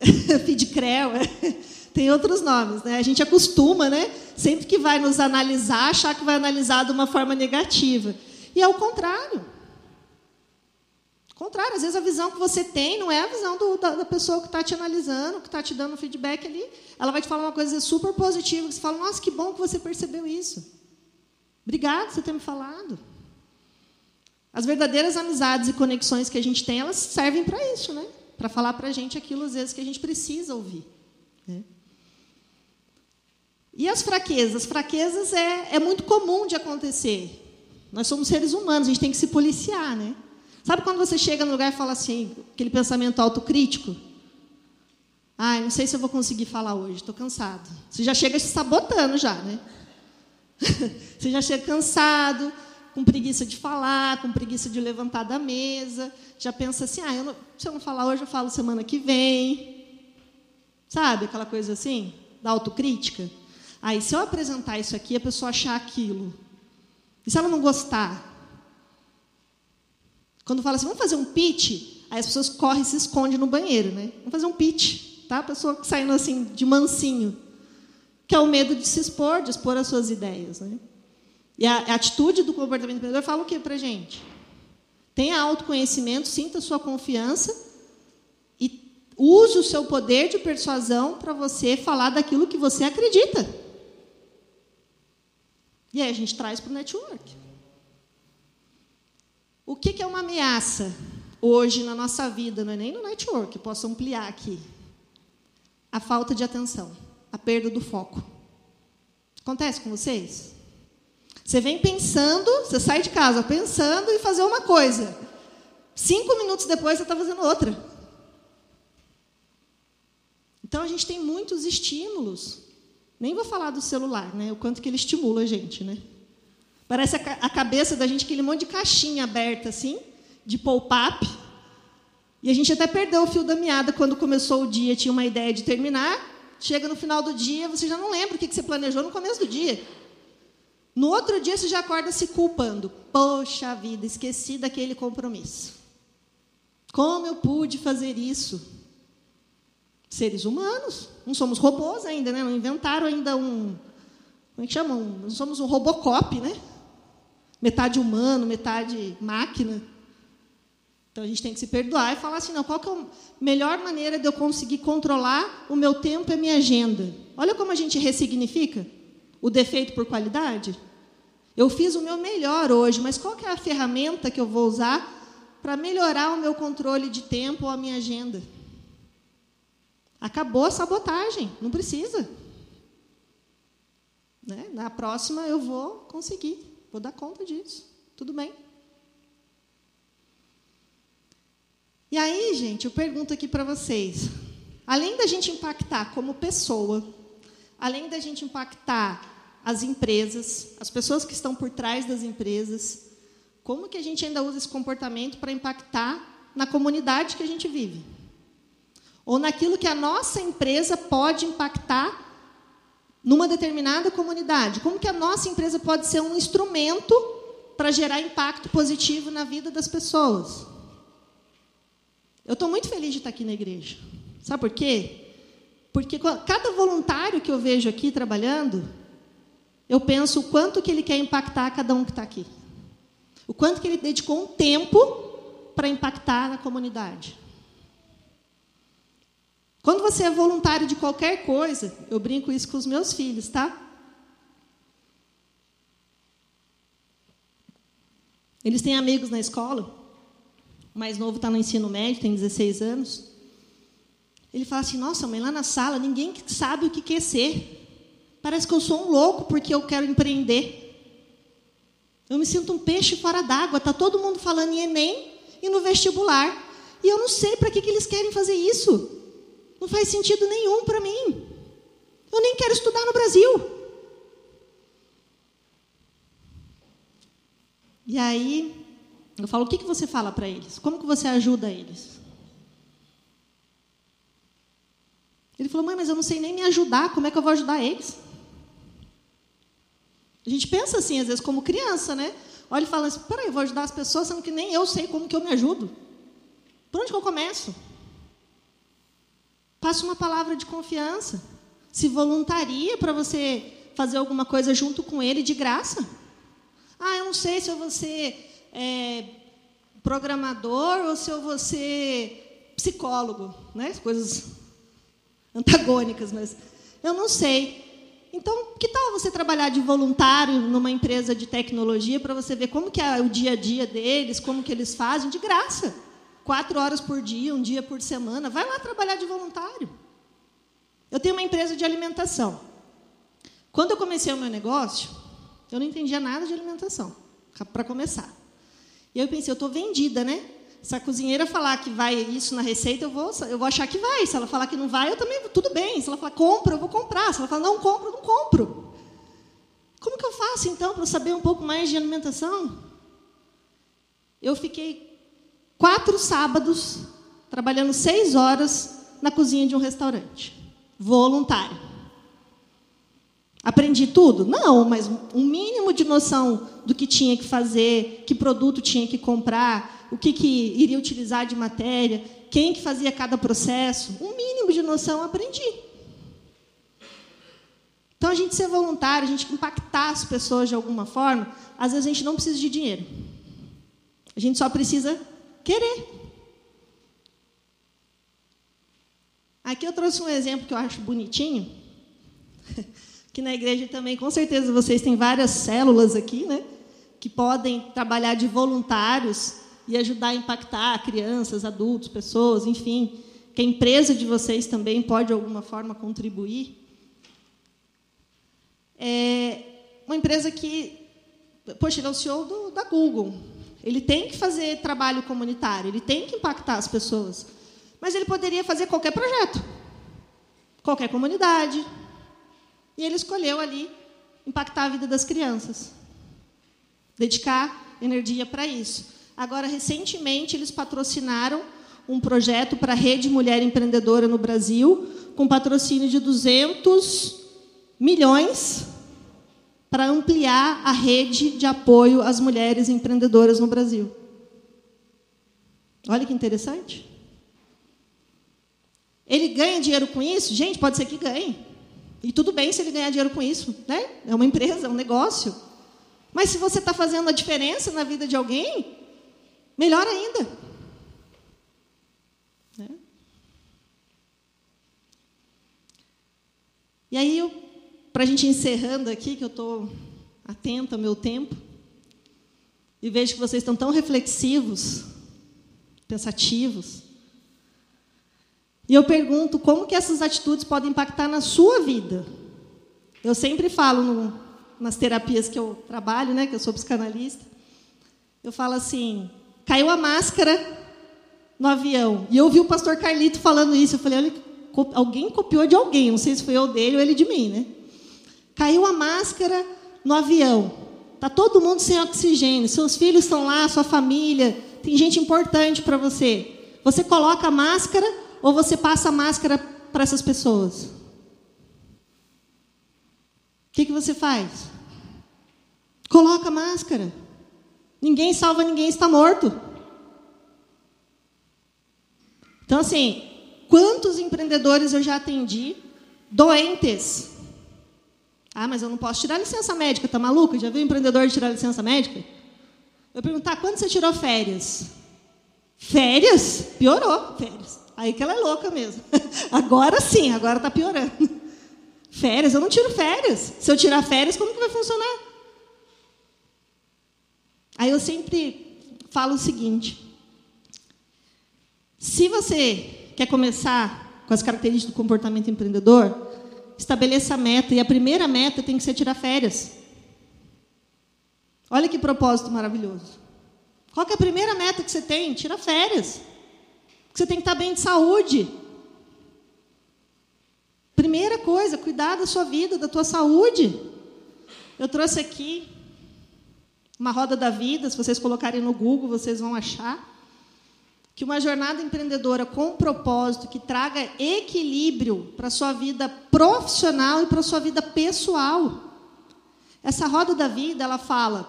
Feedcrel, é. Tem outros nomes. Né? A gente acostuma, né? sempre que vai nos analisar, achar que vai analisar de uma forma negativa. E é o contrário. Contrário, às vezes a visão que você tem não é a visão do, da, da, pessoa que está te analisando, que está te dando feedback ali. Ela vai te falar uma coisa super positiva, que você fala, nossa, que bom que você percebeu isso. Obrigado por você ter me falado. As verdadeiras amizades e conexões que a gente tem, elas servem para isso, né? Para falar para a gente aquilo, às vezes, que a gente precisa ouvir. Né? E as fraquezas? As fraquezas é, é muito comum de acontecer. Nós somos seres humanos, a gente tem que se policiar, né? Sabe quando você chega no lugar e fala assim, aquele pensamento autocrítico? Ai, não sei se eu vou conseguir falar hoje, estou cansado. Você já chega se sabotando já, né? você já chega cansado, com preguiça de falar, com preguiça de levantar da mesa, já pensa assim, ah, eu não, se eu não falar hoje, eu falo semana que vem. Sabe, aquela coisa assim, da autocrítica? Aí, se eu apresentar isso aqui, a pessoa achar aquilo. E se ela não gostar? Quando fala assim, vamos fazer um pitch, aí as pessoas correm e se escondem no banheiro, né? Vamos fazer um pitch, tá? A pessoa saindo assim, de mansinho. Que é o medo de se expor, de expor as suas ideias, né? E a, atitude do comportamento empreendedor fala o que para gente? Tenha autoconhecimento, sinta sua confiança e use o seu poder de persuasão para você falar daquilo que você acredita. E aí a gente traz para o network. O que, que é uma ameaça hoje na nossa vida? Não é nem no network, posso ampliar aqui. A falta de atenção, a perda do foco. Acontece com vocês? Você vem pensando, você sai de casa pensando em fazer uma coisa. Cinco minutos depois você está fazendo outra. Então a gente tem muitos estímulos nem vou falar do celular, né? O quanto que ele estimula a gente, né? Parece a, a cabeça da gente aquele monte de caixinha aberta assim, de pop-up. E a gente até perdeu o fio da meada quando começou o dia, tinha uma ideia de terminar. Chega no final do dia, você já não lembra o que você planejou no começo do dia. No outro dia, você já acorda se culpando. Poxa vida, esqueci daquele compromisso. Como eu pude fazer isso? Seres humanos. Não somos robôs ainda, né? Não inventaram ainda um. Como é que chamam? Não somos um robocop, né? Metade humano, metade máquina. Então a gente tem que se perdoar e falar assim: não, qual que é a melhor maneira de eu conseguir controlar o meu tempo e a minha agenda? Olha como a gente ressignifica o defeito por qualidade. Eu fiz o meu melhor hoje, mas qual que é a ferramenta que eu vou usar para melhorar o meu controle de tempo ou a minha agenda? Acabou a sabotagem, não precisa. Né? Na próxima eu vou conseguir, vou dar conta disso. Tudo bem. E aí, gente, eu pergunto aqui para vocês: além da gente impactar como pessoa, além da gente impactar as empresas, as pessoas que estão por trás das empresas, como que a gente ainda usa esse comportamento para impactar na comunidade que a gente vive? Ou naquilo que a nossa empresa pode impactar numa determinada comunidade. Como que a nossa empresa pode ser um instrumento para gerar impacto positivo na vida das pessoas? Eu estou muito feliz de estar aqui na igreja. Sabe por quê? Porque cada voluntário que eu vejo aqui trabalhando, eu penso o quanto que ele quer impactar cada um que está aqui. O quanto que ele dedicou um tempo para impactar na comunidade. Quando você é voluntário de qualquer coisa, eu brinco isso com os meus filhos, tá? Eles têm amigos na escola. O mais novo está no ensino médio, tem 16 anos. Ele fala assim: Nossa, mãe, lá na sala ninguém sabe o que quer ser. Parece que eu sou um louco porque eu quero empreender. Eu me sinto um peixe fora d'água. Está todo mundo falando em Enem e no vestibular. E eu não sei para que, que eles querem fazer isso. Não faz sentido nenhum para mim. Eu nem quero estudar no Brasil. E aí, eu falo, o que, que você fala para eles? Como que você ajuda eles? Ele falou: mãe, mas eu não sei nem me ajudar, como é que eu vou ajudar eles? A gente pensa assim, às vezes, como criança, né? Olha e fala assim: peraí, eu vou ajudar as pessoas, sendo que nem eu sei como que eu me ajudo. Por onde que eu começo? Passa uma palavra de confiança. Se voluntaria para você fazer alguma coisa junto com ele de graça. Ah, eu não sei se eu vou ser é, programador ou se eu vou ser psicólogo, né? Coisas antagônicas, mas eu não sei. Então, que tal você trabalhar de voluntário numa empresa de tecnologia para você ver como que é o dia a dia deles, como que eles fazem, de graça. Quatro horas por dia, um dia por semana. Vai lá trabalhar de voluntário. Eu tenho uma empresa de alimentação. Quando eu comecei o meu negócio, eu não entendia nada de alimentação, para começar. E eu pensei, eu estou vendida, né? Se a cozinheira falar que vai isso na receita, eu vou, eu vou achar que vai. Se ela falar que não vai, eu também, tudo bem. Se ela falar compra, eu vou comprar. Se ela falar não compro, não compro. Como que eu faço então para saber um pouco mais de alimentação? Eu fiquei quatro sábados trabalhando seis horas na cozinha de um restaurante, voluntário. Aprendi tudo? Não, mas um mínimo de noção do que tinha que fazer, que produto tinha que comprar, o que, que iria utilizar de matéria, quem que fazia cada processo, um mínimo de noção aprendi. Então, a gente ser voluntário, a gente impactar as pessoas de alguma forma, às vezes a gente não precisa de dinheiro. A gente só precisa querer. Aqui eu trouxe um exemplo que eu acho bonitinho, que na igreja também, com certeza, vocês têm várias células aqui, né? Que podem trabalhar de voluntários e ajudar a impactar crianças, adultos, pessoas, enfim. Que a empresa de vocês também pode, de alguma forma, contribuir. É uma empresa que, poxa, ele é o CEO do, da Google. Ele tem que fazer trabalho comunitário, ele tem que impactar as pessoas. Mas ele poderia fazer qualquer projeto, qualquer comunidade, e ele escolheu ali impactar a vida das crianças, dedicar energia para isso. Agora, recentemente, eles patrocinaram um projeto para a Rede Mulher Empreendedora no Brasil, com patrocínio de 200 milhões para ampliar a rede de apoio às mulheres empreendedoras no Brasil. Olha que interessante. Ele ganha dinheiro com isso? Gente, pode ser que ganhe. E tudo bem se ele ganhar dinheiro com isso, né? É uma empresa, é um negócio. Mas se você está fazendo a diferença na vida de alguém, melhor ainda. Né? E aí, para a gente encerrando aqui, que eu estou atenta ao meu tempo, e vejo que vocês estão tão reflexivos, pensativos. E eu pergunto como que essas atitudes podem impactar na sua vida. Eu sempre falo no, nas terapias que eu trabalho, né, que eu sou psicanalista, eu falo assim: caiu a máscara no avião. E eu ouvi o pastor Carlito falando isso. Eu falei: olha, alguém copiou de alguém, não sei se foi eu dele ou ele de mim, né? Caiu a máscara no avião. Tá todo mundo sem oxigênio. Seus filhos estão lá, sua família, tem gente importante para você. Você coloca a máscara ou você passa a máscara para essas pessoas? O que, que você faz? Coloca a máscara. Ninguém salva ninguém está morto. Então, assim, quantos empreendedores eu já atendi doentes? Ah, mas eu não posso tirar licença médica, tá maluco? Já viu empreendedor de tirar licença médica? Eu perguntar, quando você tirou férias? Férias? Piorou, férias. Aí que ela é louca mesmo. Agora sim, agora está piorando. Férias, eu não tiro férias. Se eu tirar férias, como que vai funcionar? Aí eu sempre falo o seguinte: se você quer começar com as características do comportamento empreendedor, estabeleça a meta, e a primeira meta tem que ser tirar férias. Olha que propósito maravilhoso. Qual é a primeira meta que você tem? Tira férias. Você tem que estar bem de saúde. Primeira coisa, cuidar da sua vida, da tua saúde. Eu trouxe aqui uma roda da vida, se vocês colocarem no Google, vocês vão achar. Que uma jornada empreendedora com propósito, que traga equilíbrio para a sua vida profissional e para a sua vida pessoal. Essa roda da vida, ela fala,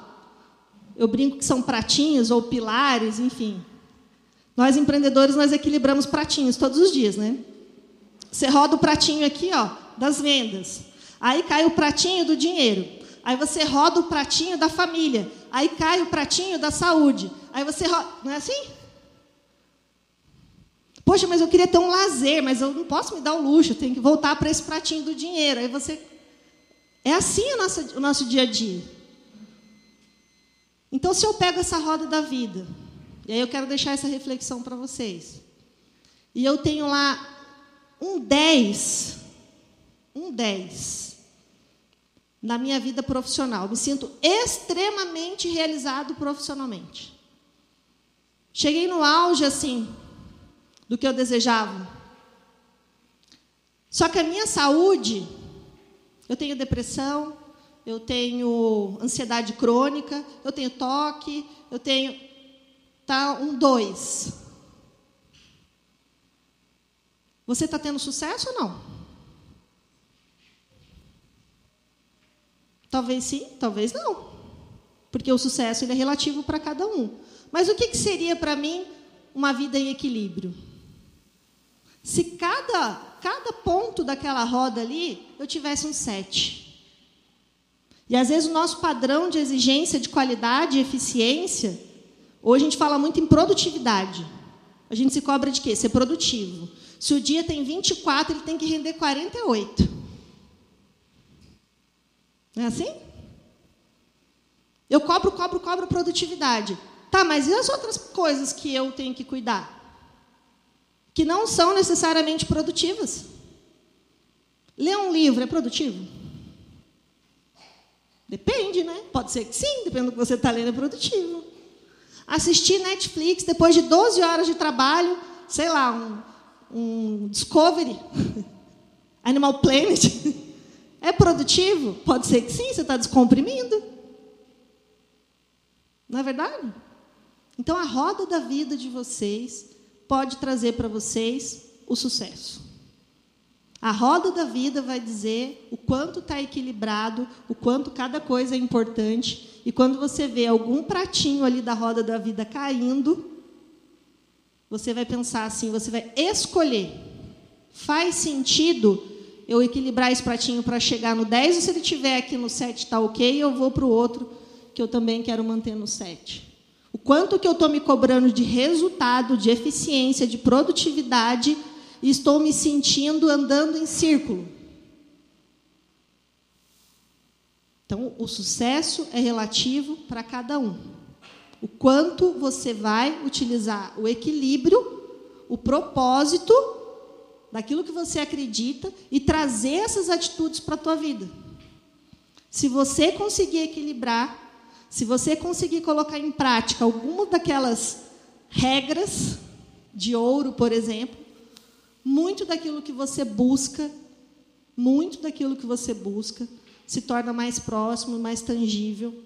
eu brinco que são pratinhos ou pilares, enfim. Nós empreendedores nós equilibramos pratinhos todos os dias, né? Você roda o pratinho aqui, ó, das vendas. Aí cai o pratinho do dinheiro. Aí você roda o pratinho da família. Aí cai o pratinho da saúde. Aí você roda, não é assim? Poxa, mas eu queria ter um lazer, mas eu não posso me dar o luxo, tenho que voltar para esse pratinho do dinheiro. Aí você é assim o nosso, o nosso dia a dia. Então, se eu pego essa roda da vida, e aí eu quero deixar essa reflexão para vocês, e eu tenho lá um 10, um 10 na minha vida profissional, me sinto extremamente realizado profissionalmente. Cheguei no auge, assim, do que eu desejava. Só que a minha saúde eu tenho depressão, eu tenho ansiedade crônica, eu tenho toque, eu tenho. Tá um dois. Você está tendo sucesso ou não? Talvez sim, talvez não. Porque o sucesso ele é relativo para cada um. Mas o que, que seria para mim uma vida em equilíbrio? Se cada, cada ponto daquela roda ali eu tivesse um sete. E às vezes o nosso padrão de exigência de qualidade e eficiência, hoje a gente fala muito em produtividade. A gente se cobra de quê? Ser produtivo. Se o dia tem 24, ele tem que render 48. Não é assim? Eu cobro, cobro, cobro produtividade. Tá, mas e as outras coisas que eu tenho que cuidar? Que não são necessariamente produtivas. Ler um livro é produtivo? Depende, né? Pode ser que sim, dependendo do que você está lendo, é produtivo. Assistir Netflix depois de 12 horas de trabalho, sei lá, um, um Discovery, Animal Planet, é produtivo? Pode ser que sim, você está descomprimindo. Não é verdade? Então, a roda da vida de vocês pode trazer para vocês o sucesso. A roda da vida vai dizer o quanto está equilibrado, o quanto cada coisa é importante. E quando você vê algum pratinho ali da roda da vida caindo, você vai pensar assim, você vai escolher. Faz sentido eu equilibrar esse pratinho para chegar no 10, ou se ele estiver aqui no 7 está ok, eu vou para o outro que eu também quero manter no 7. O quanto que eu estou me cobrando de resultado, de eficiência, de produtividade, e estou me sentindo andando em círculo. Então, o sucesso é relativo para cada um. O quanto você vai utilizar o equilíbrio, o propósito daquilo que você acredita e trazer essas atitudes para a tua vida. Se você conseguir equilibrar, se você conseguir colocar em prática alguma daquelas regras de ouro, por exemplo, muito daquilo que você busca, muito daquilo que você busca, se torna mais próximo, mais tangível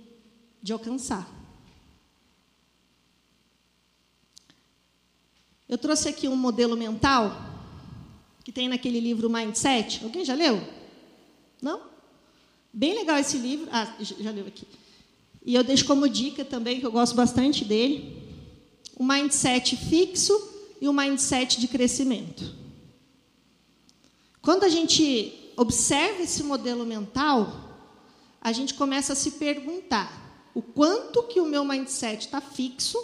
de alcançar. Eu trouxe aqui um modelo mental que tem naquele livro Mindset. Alguém já leu? Não? Bem legal esse livro. Ah, já leu aqui. E eu deixo como dica também, que eu gosto bastante dele, o mindset fixo e o mindset de crescimento. Quando a gente observa esse modelo mental, a gente começa a se perguntar o quanto que o meu mindset está fixo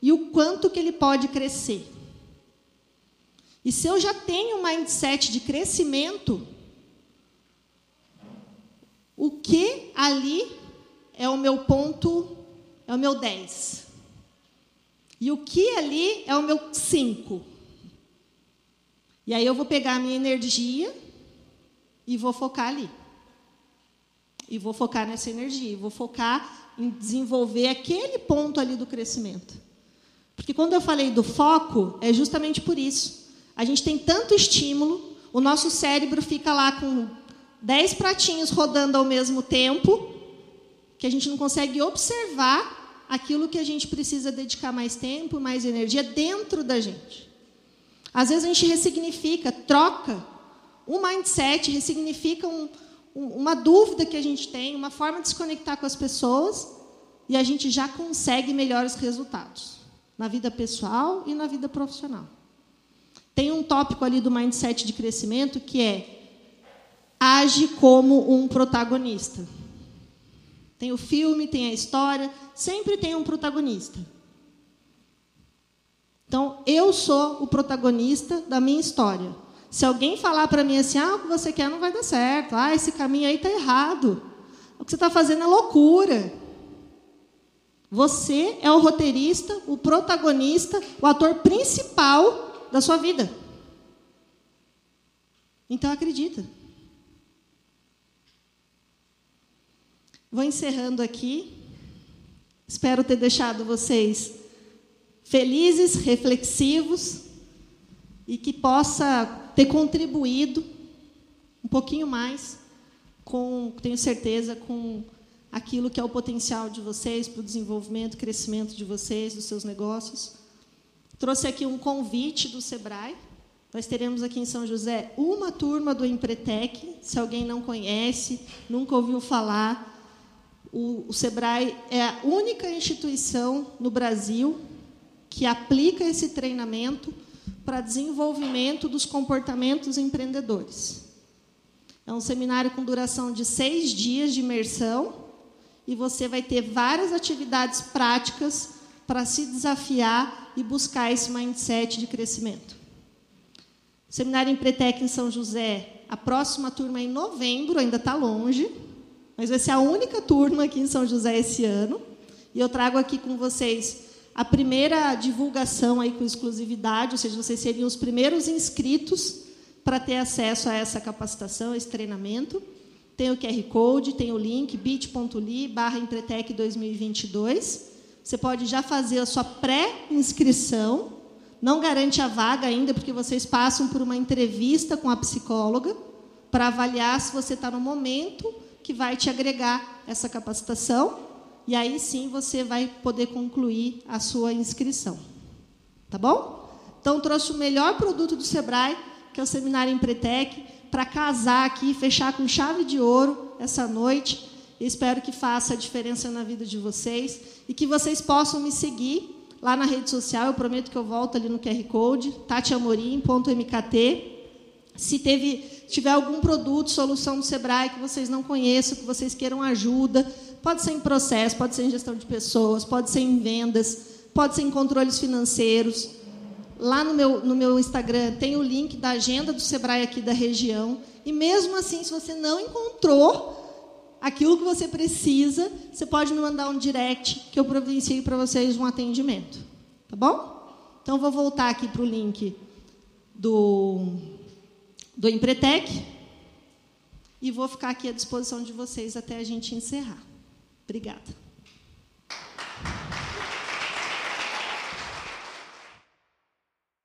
e o quanto que ele pode crescer. E se eu já tenho um mindset de crescimento, o que ali é o meu ponto, é o meu 10. E o que ali é o meu 5. E aí eu vou pegar a minha energia e vou focar ali. E vou focar nessa energia, vou focar em desenvolver aquele ponto ali do crescimento. Porque quando eu falei do foco, é justamente por isso. A gente tem tanto estímulo, o nosso cérebro fica lá com 10 pratinhos rodando ao mesmo tempo, que a gente não consegue observar aquilo que a gente precisa dedicar mais tempo, mais energia dentro da gente. Às vezes a gente ressignifica, troca um mindset, ressignifica um, um, uma dúvida que a gente tem, uma forma de se conectar com as pessoas, e a gente já consegue melhores resultados na vida pessoal e na vida profissional. Tem um tópico ali do mindset de crescimento que é age como um protagonista. Tem o filme, tem a história, sempre tem um protagonista. Então, eu sou o protagonista da minha história. Se alguém falar para mim assim, ah, o que você quer não vai dar certo, ah, esse caminho aí está errado, o que você está fazendo é loucura. Você é o roteirista, o protagonista, o ator principal da sua vida. Então acredita. Vou encerrando aqui. Espero ter deixado vocês felizes, reflexivos e que possa ter contribuído um pouquinho mais com, tenho certeza, com aquilo que é o potencial de vocês para o desenvolvimento, crescimento de vocês, dos seus negócios. Trouxe aqui um convite do Sebrae. Nós teremos aqui em São José uma turma do Empretec. Se alguém não conhece, nunca ouviu falar, o, o Sebrae é a única instituição no Brasil que aplica esse treinamento para desenvolvimento dos comportamentos empreendedores. É um seminário com duração de seis dias de imersão e você vai ter várias atividades práticas para se desafiar e buscar esse mindset de crescimento. Seminário Empretec em São José, a próxima turma é em novembro, ainda está longe, mas vai ser a única turma aqui em São José esse ano. E eu trago aqui com vocês a primeira divulgação aí com exclusividade, ou seja, vocês seriam os primeiros inscritos para ter acesso a essa capacitação, a esse treinamento. Tem o QR Code, tem o link bit.ly barra Empretec 2022. Você pode já fazer a sua pré-inscrição. Não garante a vaga ainda, porque vocês passam por uma entrevista com a psicóloga para avaliar se você está no momento que vai te agregar essa capacitação, e aí sim você vai poder concluir a sua inscrição. Tá bom? Então, trouxe o melhor produto do Sebrae, que é o Seminário Empretec, para casar aqui, fechar com chave de ouro essa noite. espero que faça a diferença na vida de vocês e que vocês possam me seguir lá na rede social. Eu prometo que eu volto ali no QR Code, tatiamorim.mkt. Se teve, tiver algum produto, solução do Sebrae que vocês não conheçam, que vocês queiram ajuda, pode ser em processo, pode ser em gestão de pessoas, pode ser em vendas, pode ser em controles financeiros. Lá no meu, no meu Instagram tem o link da agenda do Sebrae aqui da região. E mesmo assim, se você não encontrou aquilo que você precisa, você pode me mandar um direct que eu providencio para vocês um atendimento. Tá bom? Então, vou voltar aqui para o link do do Empretec e vou ficar aqui à disposição de vocês até a gente encerrar. Obrigada.